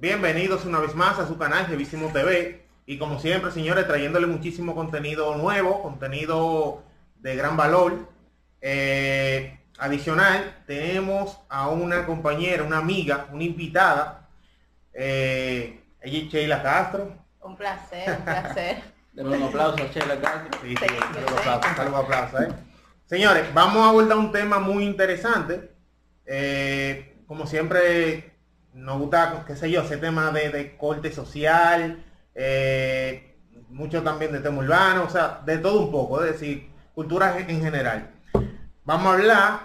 Bienvenidos una vez más a su canal Revísimo TV. Y como siempre, señores, trayéndole muchísimo contenido nuevo, contenido de gran valor. Eh, adicional, tenemos a una compañera, una amiga, una invitada. Eh, ella es Sheila Castro. Un placer, un placer. Denle un aplauso a Sheila Castro. Sí, sí, sí. aplausos, saludos, aplausos, ¿eh? Señores, vamos a abordar un tema muy interesante. Eh, como siempre, nos gusta, qué sé yo, ese tema de, de corte social, eh, mucho también de tema urbano, o sea, de todo un poco, es decir, cultura en en general. Vamos a hablar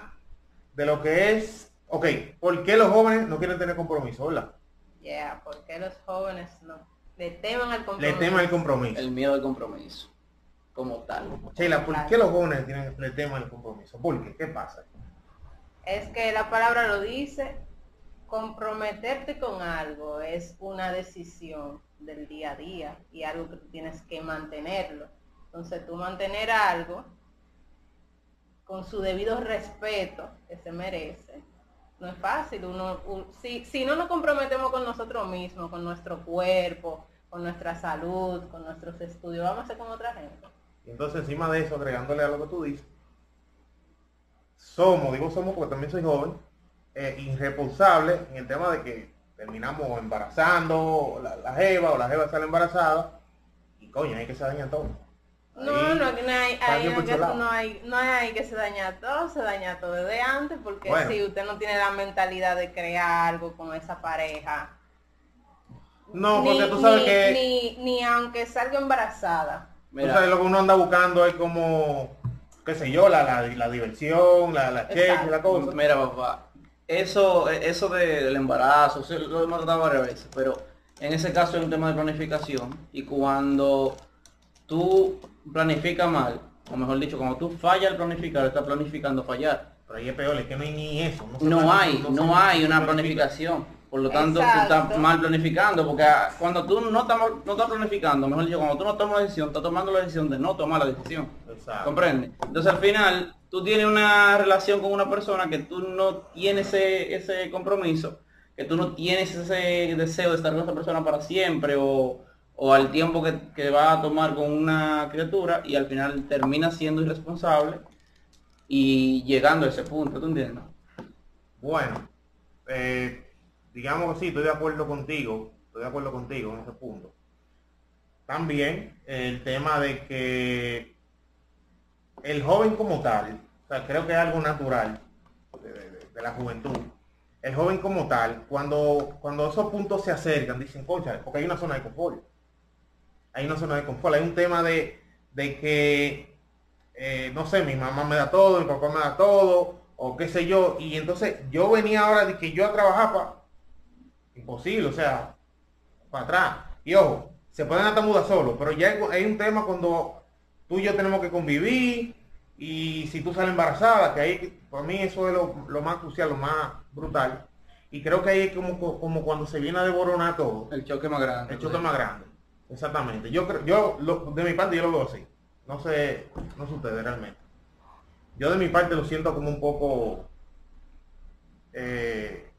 de lo que es, ok, ¿por qué los jóvenes no quieren tener compromiso? ¿verdad? Yeah, porque los jóvenes no le teman al Le compromiso. teman el compromiso. El miedo al compromiso. Como tal. Sheila, ¿por qué los jóvenes tienen, le teman el compromiso? ¿Por qué? ¿Qué pasa? Es que la palabra lo dice, comprometerte con algo es una decisión del día a día y algo que tienes que mantenerlo. Entonces tú mantener algo con su debido respeto que se merece, no es fácil. Uno, un- si, si no nos comprometemos con nosotros mismos, con nuestro cuerpo, con nuestra salud, con nuestros estudios, vamos a ser como otra gente. Y entonces encima de eso, agregándole a lo que tú dices, somos, digo somos porque también soy joven, eh, irresponsables en el tema de que terminamos embarazando la, la jeva o la jeva sale embarazada y coño, hay que se daña todo. No, Ahí, no, no hay, hay- no, que- no hay, no hay que se daña todo, se daña todo desde antes, porque Bueno. si usted no tiene la mentalidad de crear algo con esa pareja, No, ni- porque tú sabes ni- que ni, ni aunque salga embarazada, tú sabes lo que uno anda buscando es como, qué sé yo, la, la, la diversión, la, la cheque, la cosa. Mira, papá, eso, eso de- del embarazo, lo hemos tratado varias veces, pero en ese caso es un tema de planificación y cuando tú planificas mal, o mejor dicho, cuando tú fallas al planificar, estás planificando fallar. Pero ahí es peor, es que no hay ni eso. No planifica, hay, no hay una planifica. planificación. Por lo tanto, tú estás mal planificando, porque cuando tú no estás, no estás planificando, mejor dicho, cuando tú no tomas la decisión, estás tomando la decisión de no tomar la decisión. Exacto. ¿Comprende? Entonces al final tú tienes una relación con una persona que tú no tienes ese, ese compromiso, que tú no tienes ese deseo de estar con esa persona para siempre o, o al tiempo que, que va a tomar con una criatura y al final termina siendo irresponsable y llegando a ese punto, ¿tú entiendes? Bueno, eh, digamos que sí, estoy de acuerdo contigo, estoy de acuerdo contigo en ese punto. También el tema de que el joven como tal, o sea, creo que es algo natural de, la juventud. El joven como tal, cuando, cuando esos puntos se acercan, dicen, concha, porque hay una zona de confort. Hay una zona de confort, hay un tema de, de que, eh, no sé, mi mamá me da todo, mi papá me da todo, o qué sé yo, y entonces yo venía ahora de que yo a trabajar para imposible, o sea, para atrás. Y ojo, se pueden hasta mudar solo, pero ya hay, un tema cuando tú y yo tenemos que convivir y si tú sales embarazada, que ahí, para mí eso es lo, lo más crucial, lo más brutal. Y creo que ahí es como, como cuando se viene a devoronar todo, El choque más grande. el choque más grande. Exactamente. Yo creo, yo lo- de mi parte yo lo veo así. No sé, no sé ustedes realmente. Yo de mi parte lo siento como un poco eh,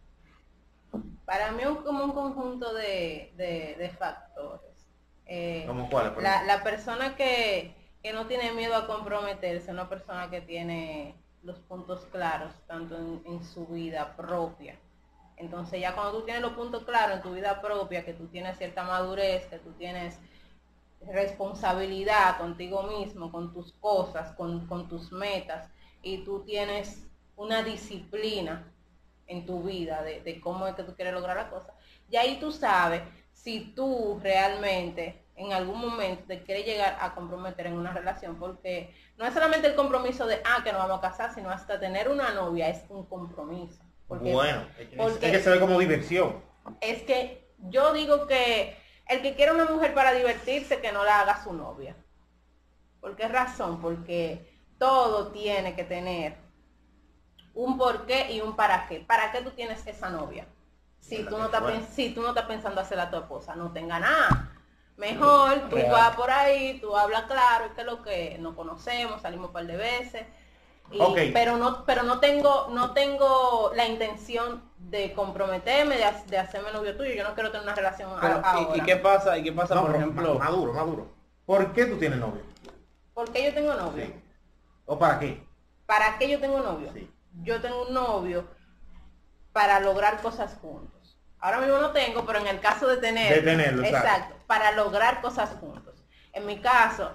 para mí es como un conjunto de, de- de factores. Eh, como cuál, la, la persona que, que no tiene miedo a comprometerse, una persona que tiene los puntos claros, tanto en, en su vida propia. Entonces ya cuando tú tienes los puntos claros en tu vida propia, que tú tienes cierta madurez, que tú tienes responsabilidad contigo mismo, con tus cosas, con, con tus metas, y tú tienes una disciplina en tu vida de, de cómo es que tú quieres lograr la cosa. Y ahí tú sabes si tú realmente en algún momento te quieres llegar a comprometer en una relación, porque no es solamente el compromiso de, ah, que nos vamos a casar, sino hasta tener una novia es un compromiso. Porque bueno, porque- es que se ve como diversión. es que yo digo que el que quiere una mujer para divertirse, que no la haga su novia. ¿Por qué razón? Porque todo tiene que tener un por qué y un para qué. ¿Para qué tú tienes esa novia? Si tú no estás, si tú no estás pensando hacerla a tu esposa, no tenga nada. Mejor tú Real. vas por ahí, tú hablas claro, que es lo que nos conocemos, salimos un par de veces. Y- pero no pero no tengo no tengo la intención de comprometerme de, ha- de hacerme novio tuyo yo no quiero tener una relación a- Pero, ¿y- ahora ¿y, qué pasa? ¿Y qué pasa, No, por ejemplo? ma- maduro, maduro. ¿Por qué tú tienes novio? ¿por qué yo tengo novio? Sí. ¿O para qué? ¿para qué yo tengo novio? Sí. Yo tengo un novio para lograr cosas juntos ahora mismo no tengo pero en el caso de tener De tenerlo, exacto. exacto para lograr cosas juntos en mi caso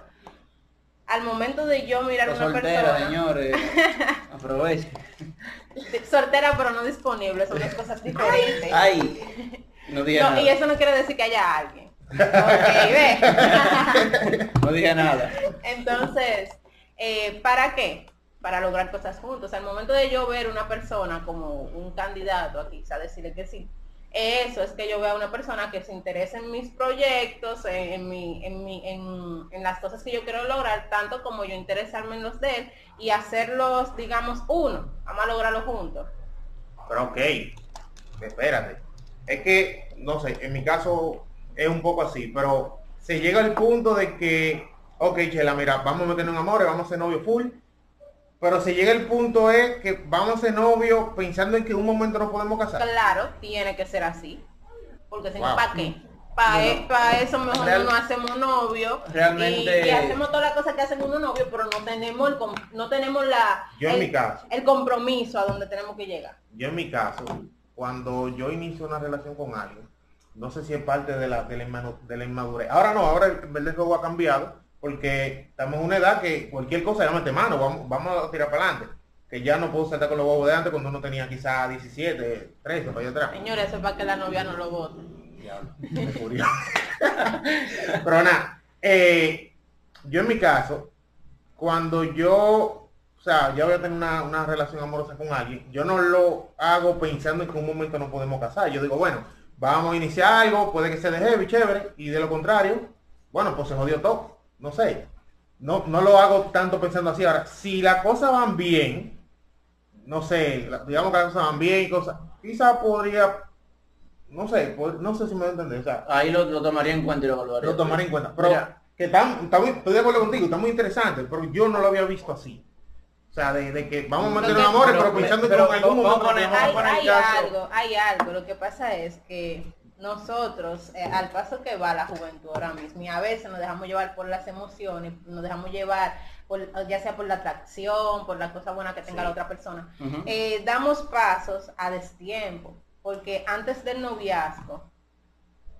al momento de yo mirar a una soltera, persona señores. Aproveche. soltera pero no disponible son dos cosas diferentes Ay, no diga No, nada. y eso no quiere decir que haya alguien. Ok, ve. No diga nada. Entonces, eh, ¿para qué? Para lograr cosas juntos. Al momento de yo ver una persona como un candidato aquí, a decirle que sí, eso es que yo vea una persona que se interese en mis proyectos, en, en mi, en, mi, en, las cosas que yo quiero lograr, tanto como yo interesarme en los de él y hacerlos, digamos, uno. Vamos a lograrlo juntos. Pero ok, espérate. Es que, no sé, en mi caso es un poco así, pero se llega al punto de que, ok, Chela, mira, vamos a meternos en amores, vamos a ser novio full, pero se llega el punto es que vamos ser novio pensando en que en un momento nos podemos casar. Claro, tiene que ser así. Porque si no, Wow. ¿para qué? Para No, eso mejor real- no hacemos novio. Realmente- Y, y hacemos todas las cosas que hacen unos novios, pero no tenemos el, no tenemos la Yo en el, mi caso. el compromiso a donde tenemos que llegar. Yo en mi caso, cuando yo inicio una relación con alguien, no sé si es parte de la, de la, de inmadurez. Ahora no, ahora el el juego ha cambiado, porque estamos en una edad que cualquier cosa ya mete mano, vamos, vamos a tirar para adelante. Que ya no puedo saltar con los huevos de antes cuando uno tenía quizá 17, 13, para allá atrás. Señores, eso es para que la novia no lo vote. Diablo, me. Pero nada, eh, yo en mi caso, cuando yo, o sea, ya voy a tener una, una relación amorosa con alguien, yo no lo hago pensando en que un momento nos podemos casar. Yo digo, bueno, vamos a iniciar algo, puede que sea de heavy, chévere, y de lo contrario, bueno, pues se jodió todo. No sé. No, no lo hago tanto pensando así. Ahora, si las cosas van bien, no sé, la- digamos que las cosas van bien y cosas, quizá podría, no sé, no sé si me voy a entender, o sea, Ahí lo, lo tomaría en cuenta y lo evaluaría. lo tomaré en cuenta. Pero Mira, que tan, está muy- estoy de acuerdo contigo, está muy interesante, pero yo no lo había visto así. O sea, de, de que vamos a mantener que- amores, pero, pero- pensando pero- que en algún momento Hay, hay algo, hay algo. Lo que pasa es que nosotros, eh, al paso que va la juventud ahora mismo, y a veces nos dejamos llevar por las emociones, nos dejamos llevar por, ya sea por la atracción, por la cosa buena que tenga Sí. la otra persona, eh, damos pasos a destiempo, porque antes del noviazgo,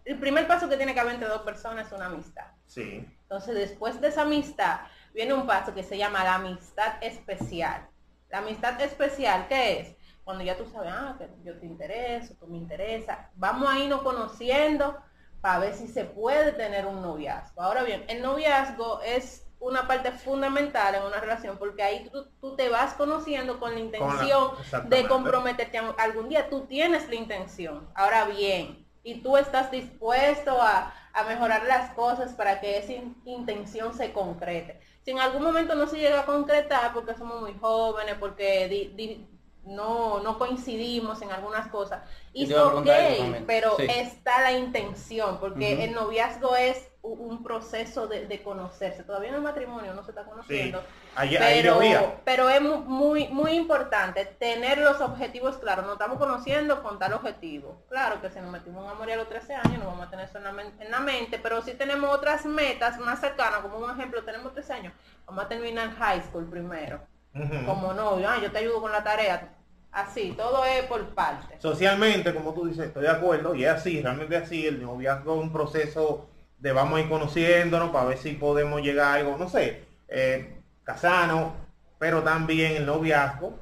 el primer paso que tiene que haber entre dos personas es una amistad. Sí, Entonces, después de esa amistad, viene un paso que se llama la amistad especial. La amistad especial, ¿qué es? Cuando ya tú sabes, ah, que yo te intereso, tú me interesas, vamos a irnos conociendo para ver si se puede tener un noviazgo. Ahora bien, el noviazgo es una parte fundamental en una relación porque ahí tú, tú te vas conociendo con la intención de comprometerte algún día. Tú tienes la intención. Ahora bien, y tú estás dispuesto a, a mejorar las cosas para que esa in- intención se concrete. Si en algún momento no se llega a concretar porque somos muy jóvenes, porque di- di- no, no coincidimos en algunas cosas, Y ok, pero Sí. está la intención, porque el noviazgo es un proceso de, de conocerse. Todavía en el matrimonio no se está sí. conociendo, Ahí, ahí pero, vi. pero es mu- muy muy importante tener los objetivos claros. Nos estamos conociendo con tal objetivo. Claro que si nos metimos en amor a los 13 años no vamos a tener eso en la, en la mente, pero si tenemos otras metas más cercanas, como un ejemplo, tenemos 13 años, vamos a terminar high school primero, Como novio, ah, yo te ayudo con la tarea. Así, todo es por parte. Socialmente, como tú dices, estoy de acuerdo, y es así, realmente es así, el noviazgo es un proceso de vamos a ir conociéndonos para ver si podemos llegar a algo, no sé, eh, casarnos, pero también el noviazgo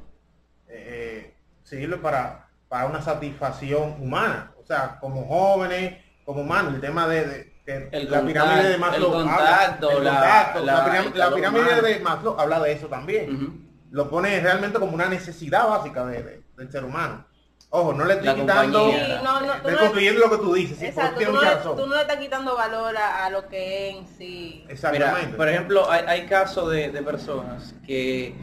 eh, sirve para, para una satisfacción humana, o sea, como jóvenes, como humanos, el tema de, de- El la pirámide de Maslow el habla- contacto, el la- contacto, la- pirámide humano. de Maslow habla de eso también lo pone realmente como una necesidad básica de- de- del ser humano. Ojo, no le estoy La quitando. Sí, no, no, tú estoy no- construyendo lo que tú dices, Exacto, tú no, le, razón. tú no le estás quitando valor a, a lo que es en sí. Exactamente. Mira, por ejemplo, hay, hay casos de, de personas que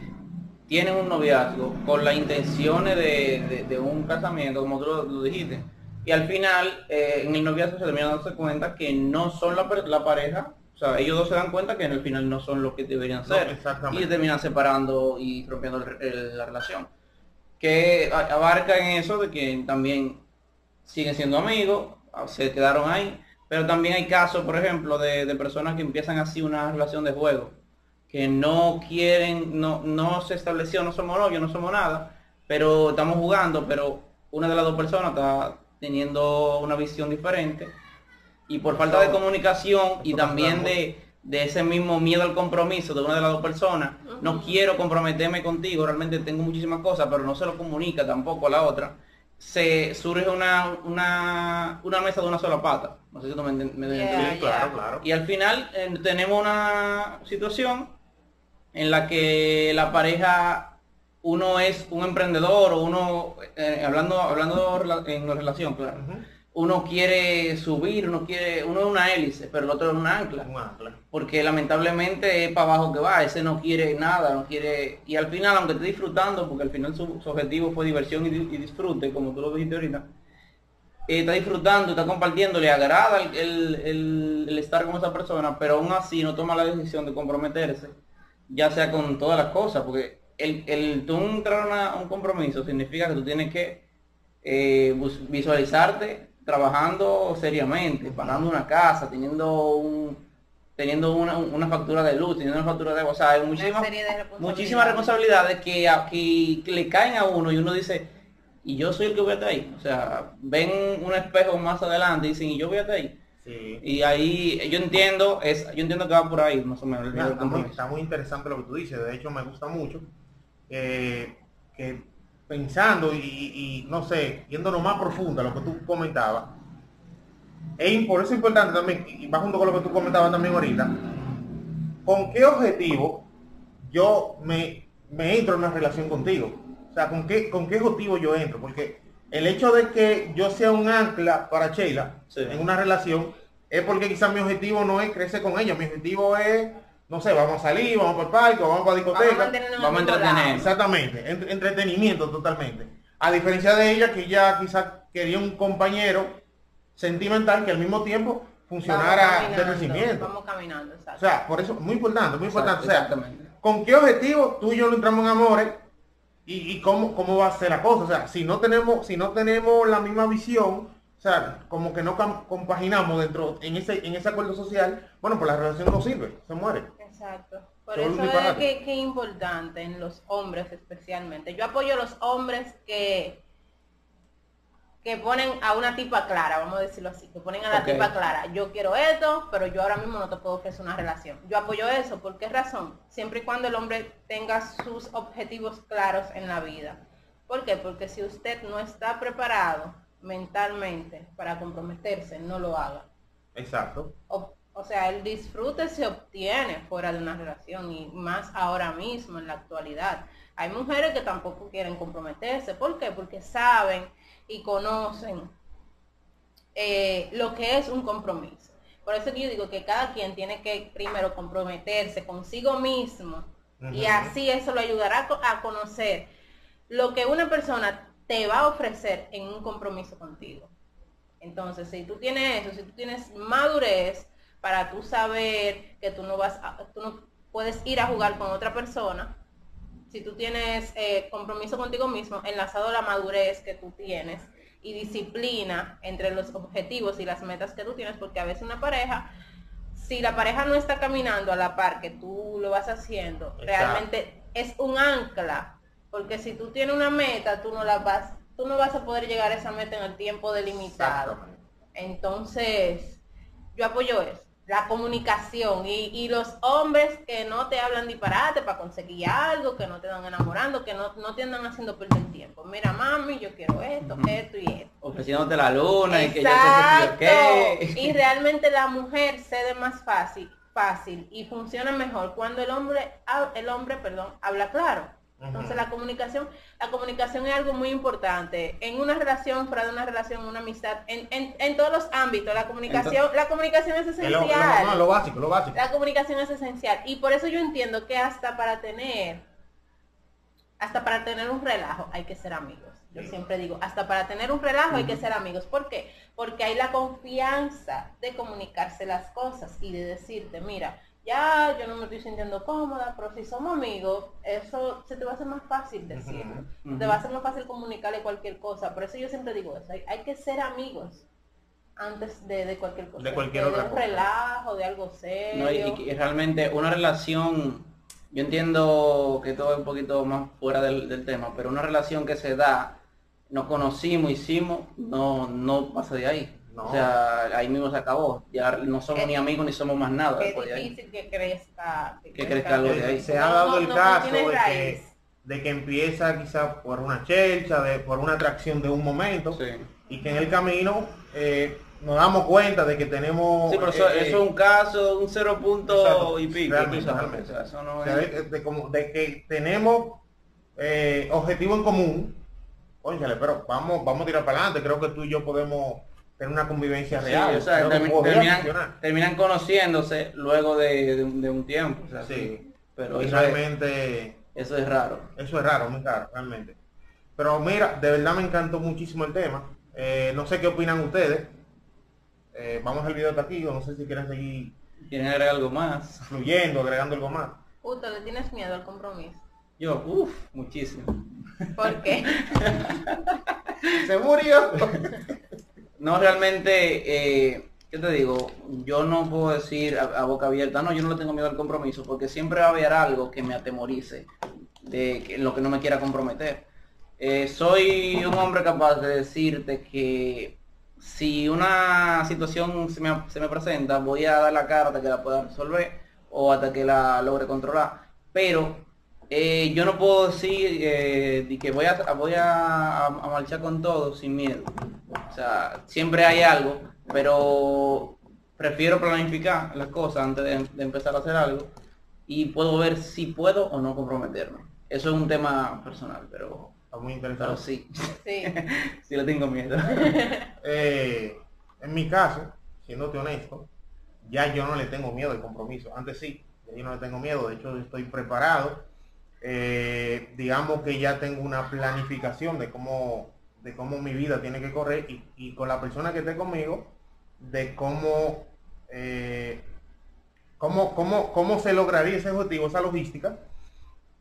tienen un noviazgo con las intenciones de, de- de un casamiento, como tú lo, lo dijiste, y al final eh, en el noviazgo se terminan dándose cuenta que no son la, la pareja O sea, ellos dos se dan cuenta que en el final no son lo que deberían No, ser. exactamente. y terminan separando y rompiendo el- el- la relación. Que abarca en eso de que también siguen siendo amigos, ah, se quedaron ahí, pero también hay casos, por ejemplo, de, de personas que empiezan así una relación de juego, que no quieren, no, no se estableció, no somos novios, no somos nada, pero estamos jugando, pero una de las dos personas está teniendo una visión diferente y por falta de comunicación y también de, de ese mismo miedo al compromiso de una de las dos personas, no quiero comprometerme contigo, realmente tengo muchísimas cosas, pero no se lo comunica tampoco a la otra, se surge una, una, una mesa de una sola pata. No sé si tú me, me Yeah. entiendes. Sí, claro, claro. Y al final eh, tenemos una situación en la que la pareja, uno es un emprendedor o uno, eh, hablando, hablando en relación, claro, uno quiere subir, uno quiere, uno es una hélice, pero el otro es una ancla. Un ancla. porque lamentablemente es para abajo que va, ese no quiere nada, no quiere, y al final, aunque esté disfrutando, porque al final su, su objetivo fue diversión y, di- y disfrute, como tú lo dijiste ahorita, eh, está disfrutando, está compartiendo, le agrada el, el- el- el estar con esa persona, pero aún así no toma la decisión de comprometerse, ya sea con todas las cosas, porque el, el tú entrar a un compromiso significa que tú tienes que eh, visualizarte trabajando seriamente, pagando una casa, teniendo un teniendo una, una factura de luz, teniendo una factura de agua, o sea, hay muchísimas, responsabilidades. muchísimas responsabilidades que, a- que, que le caen a uno y uno dice, y yo soy el que voy a estar ahí, o sea, ven un espejo más adelante y dicen, y yo voy a estar ahí. Sí. Y ahí yo entiendo, es, yo entiendo que va por ahí, más o menos, el muy, está muy interesante lo que tú dices, de hecho me gusta mucho eh, que pensando y, y, no sé, yéndonos más profunda lo que tú comentabas, es por eso es importante también, y va junto con lo que tú comentabas también ahorita, con qué objetivo yo me, me entro en una relación contigo. O sea, con qué, con qué objetivo yo entro, porque el hecho de que yo sea un ancla para Sheila Sí. en una relación es porque quizás mi objetivo no es crecer con ella, mi objetivo es, no sé, vamos a salir, vamos para el parque, vamos para la Vamos a discoteca. Vamos a el mismo entretener. Exactamente, entre- entretenimiento totalmente. A diferencia de ella, que ella quizás quería un compañero sentimental que al mismo tiempo funcionara Vamos de crecimiento. Vamos caminando, O exacto. sea, por eso, muy importante, muy importante. O sea, Exactamente. ¿con qué objetivo tú y yo no entramos en amores? Y, y cómo, cómo va a ser la cosa. O sea, si no tenemos, si no tenemos la misma visión, o sea, como que no compaginamos dentro, en ese, en ese acuerdo social, bueno, pues la relación no sirve, se muere. Exacto. Por eso es que, que es importante en los hombres especialmente. Yo apoyo a los hombres que que ponen a una tipa clara, vamos a decirlo así, que ponen a la tipa clara, yo quiero esto, pero yo ahora mismo no te puedo ofrecer una relación. Yo apoyo eso, ¿por qué razón? Siempre y cuando el hombre tenga sus objetivos claros en la vida. ¿Por qué? Porque si usted no está preparado mentalmente para comprometerse, no lo haga. Exacto. O, o sea, el disfrute se obtiene fuera de una relación y más ahora mismo, en la actualidad. Hay mujeres que tampoco quieren comprometerse. ¿Por qué? Porque saben y conocen eh, lo que es un compromiso. Por eso que yo digo que cada quien tiene que primero comprometerse consigo mismo y así eso lo ayudará a conocer lo que una persona te va a ofrecer en un compromiso contigo. Entonces, si tú tienes eso, si tú tienes madurez para tú saber que tú no vas a, tú no puedes ir a jugar con otra persona, si tú tienes eh, compromiso contigo mismo, enlazado a la madurez que tú tienes y disciplina entre los objetivos y las metas que tú tienes, porque a veces una pareja, si la pareja no está caminando a la par que tú lo vas haciendo, Exacto. realmente es un ancla, porque si tú tienes una meta, tú no la vas, tú no vas a poder llegar a esa meta en el tiempo delimitado. Entonces, yo apoyo eso, la comunicación y, y los hombres que no te hablan disparate para conseguir algo, que no te dan enamorando, que no, no te andan haciendo perder tiempo. Mira, mami, yo quiero esto, esto y esto. Ofreciéndote la luna y que yo te Y realmente la mujer cede más fácil, fácil y funciona mejor cuando el hombre, ha- el hombre, perdón, habla claro. Entonces la comunicación, la comunicación es algo muy importante en una relación, fuera de una relación, una amistad, en, en, en todos los ámbitos. La comunicación, la comunicación es lo, esencial. lo- no, lo básico, lo básico. La comunicación es esencial. Y por eso yo entiendo que hasta para tener, hasta para tener un relajo hay que ser amigos. Yo Sí. siempre digo, hasta para tener un relajo hay que ser amigos. ¿Por qué? porque hay la confianza de comunicarse las cosas y de decirte, mira, ya yo no me estoy sintiendo cómoda, pero si somos amigos, eso se te va a hacer más fácil decirlo. Te va a ser más fácil comunicarle cualquier cosa. Por eso yo siempre digo eso, hay, hay que ser amigos antes de, de cualquier cosa. De cualquier de, otra un cosa. relajo, de algo serio. No, y, y realmente una relación, yo entiendo que todo es un poquito más fuera del, del tema, pero una relación que se da, nos conocimos, hicimos, no, no pasa de ahí. No. O sea, ahí mismo se acabó. Ya no somos Que- ni amigos ni somos más nada que es difícil que crezca. Que crezca algo de ahí. Se ha dado no, el no caso de que, de que empieza quizá por una chelcha, de, por una atracción de un momento, Sí. y que en el camino eh, nos damos cuenta de que tenemos... Sí, pero eso, eh, eso es un caso, un cero punto Exacto, y pico. realmente, realmente. o sea, eso no o sea, es- de, de como- de que tenemos eh, objetivo en común, óyale, pero vamos, vamos a tirar para adelante, creo que tú y yo podemos tener una convivencia Sí, real. o sea, termi- terminan, conociéndose luego de, de un, de un tiempo. o sea, Sí. sí. Pero es, realmente... eso es raro. Eso es raro, muy raro, realmente. Pero mira, de verdad me encantó muchísimo el tema. Eh, no sé qué opinan ustedes. Eh, vamos al video de aquí, o no sé si quieren seguir ¿Quieren agregar algo más? fluyendo, agregando algo más. Justo, ¿le tienes miedo al compromiso? Yo, uff, muchísimo. ¿Por qué? ¡Se murió! No, realmente, eh, ¿qué te digo? Yo no puedo decir a, boca abierta, no, yo no le tengo miedo al compromiso, porque siempre va a haber algo que me atemorice de lo que no me quiera comprometer. Eh, soy un hombre capaz de decirte que si una situación se me, se me presenta, voy a dar la cara hasta que la pueda resolver o hasta que la logre controlar. Pero eh, yo no puedo decir eh, que voy a voy a marchar con todo sin miedo. O sea, siempre hay algo, pero prefiero planificar las cosas antes de, de empezar a hacer algo y puedo ver si puedo o no comprometerme. Eso es un tema personal, pero, Está muy pero interesante. sí, Sí. sí le tengo miedo. Eh, en mi caso, siéndote honesto, ya yo no le tengo miedo al compromiso. Antes sí, ya yo no le tengo miedo. De hecho, estoy preparado. Eh, digamos que ya tengo una planificación de cómo, de cómo mi vida tiene que correr y, y con la persona que esté conmigo, de cómo, eh, cómo, cómo, cómo se lograría ese objetivo, esa logística.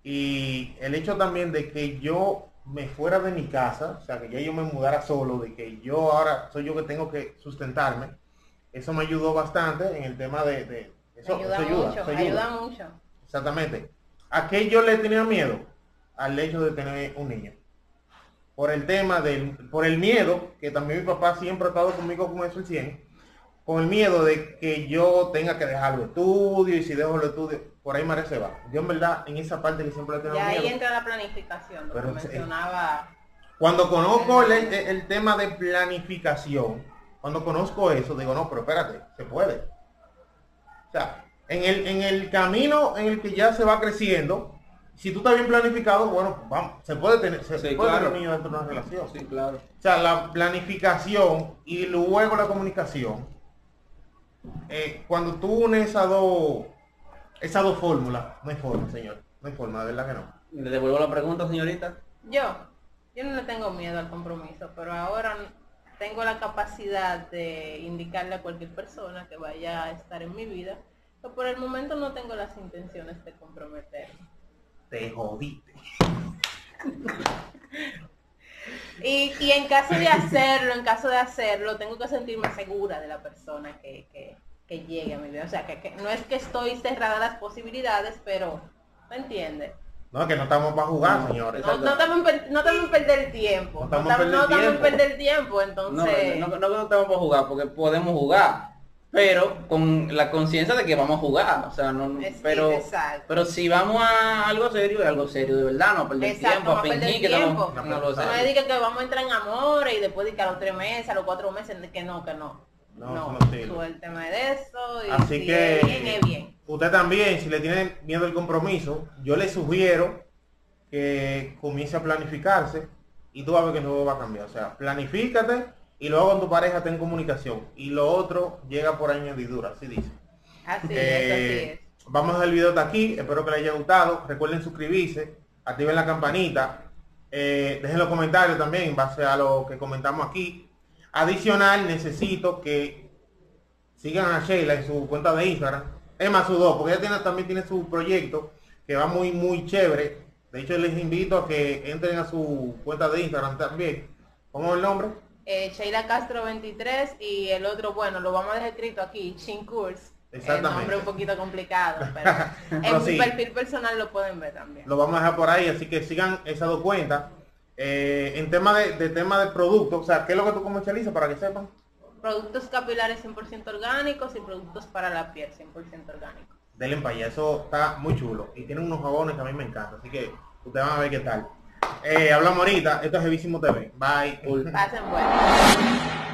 Y el hecho también de que yo me fuera de mi casa, o sea, que ya yo me mudara solo, de que yo ahora soy yo que tengo que sustentarme, eso me ayudó bastante en el tema de... de- eso, ayuda, eso ayuda, mucho, eso ayuda. mucho. Exactamente. ¿A qué yo le tenía miedo? Al hecho de tener un niño. Por el tema del, por el miedo, que también mi papá siempre ha estado conmigo con eso el 100, con el miedo de que yo tenga que dejar los estudios y si dejo los estudios, por ahí María se va. Yo en verdad, en esa parte que siempre le tengo Y ahí miedo. entra la planificación, lo Pero que sí. mencionaba. Cuando conozco el, el- el tema de planificación, cuando conozco eso, digo, no, pero espérate, se puede. O sea, en el, en el camino en el que ya se va creciendo, si tú estás bien planificado, bueno, vamos, se puede tener, se Sí, puede claro. tener un niño dentro de una relación. Sí, claro. O sea, la planificación y luego la comunicación, eh, cuando tú unes esas dos, esas dos fórmulas, no hay forma, señor, no hay forma, de verdad que no. Le devuelvo la pregunta, señorita. Yo, yo no le tengo miedo al compromiso, pero ahora tengo la capacidad de indicarle a cualquier persona que vaya a estar en mi vida que por el momento no tengo las intenciones de comprometerme. Te jodiste. Y, y en caso de hacerlo, en caso de hacerlo, tengo que sentirme segura de la persona que, que, que llegue a mi vida. O sea, que, que no es que estoy cerrada a las posibilidades, pero, ¿me entiendes? No, es que no estamos para jugar, No, señores. No, no estamos en per- no estamos en perder tiempo. No estamos No en estamos, no perder en tiempo. perder tiempo, No, entonces... no, no, no estamos para jugar, porque podemos jugar, pero con la conciencia de que vamos a jugar. O sea, no, Es- pero, exacto. pero si vamos a algo serio, es algo serio de verdad, no a perder Exacto, tiempo, a no a perder fingir que tiempo. estamos algo No, No me que vamos a entrar en amor y después de que a los tres meses, a los cuatro meses, que no, que no. No, No, no suélteme de eso y Así si que es bien, es bien. usted también, si le tiene miedo al compromiso, yo le sugiero que comience a planificarse y tú vas a ver que no va a cambiar. O sea, planifícate y luego con tu pareja ten comunicación. Y lo otro llega por añadidura, así dice. Así Eh, es, así es. Vamos al video de aquí, espero que les haya gustado. Recuerden suscribirse, activen la campanita, eh, dejen los comentarios también en base a lo que comentamos aquí. Adicional, necesito que sigan a Sheila en su cuenta de Instagram. Es más, su dos, porque ella tiene, también tiene su proyecto que va muy, muy chévere. De hecho, les invito a que entren a su cuenta de Instagram también. ¿Cómo es el nombre? Eh, Sheila Castro 23 y el otro, bueno, lo vamos a dejar escrito aquí, Chinkurs. El Exactamente. nombre un poquito complicado, pero en sí. mi perfil personal lo pueden ver también. Lo vamos a dejar por ahí, así que sigan esas dos cuentas. Eh, en tema de, de tema de productos, o sea, ¿qué es lo que tú comercializas para que sepan? Productos capilares 100% orgánicos y productos para la piel 100% orgánicos. Denle para allá, eso está muy chulo. Y tienen unos jabones que a mí me encantan, así que ustedes van a ver qué tal. Eh, hablamos ahorita, esto es Jevísimo TV. Bye. Pasen bueno.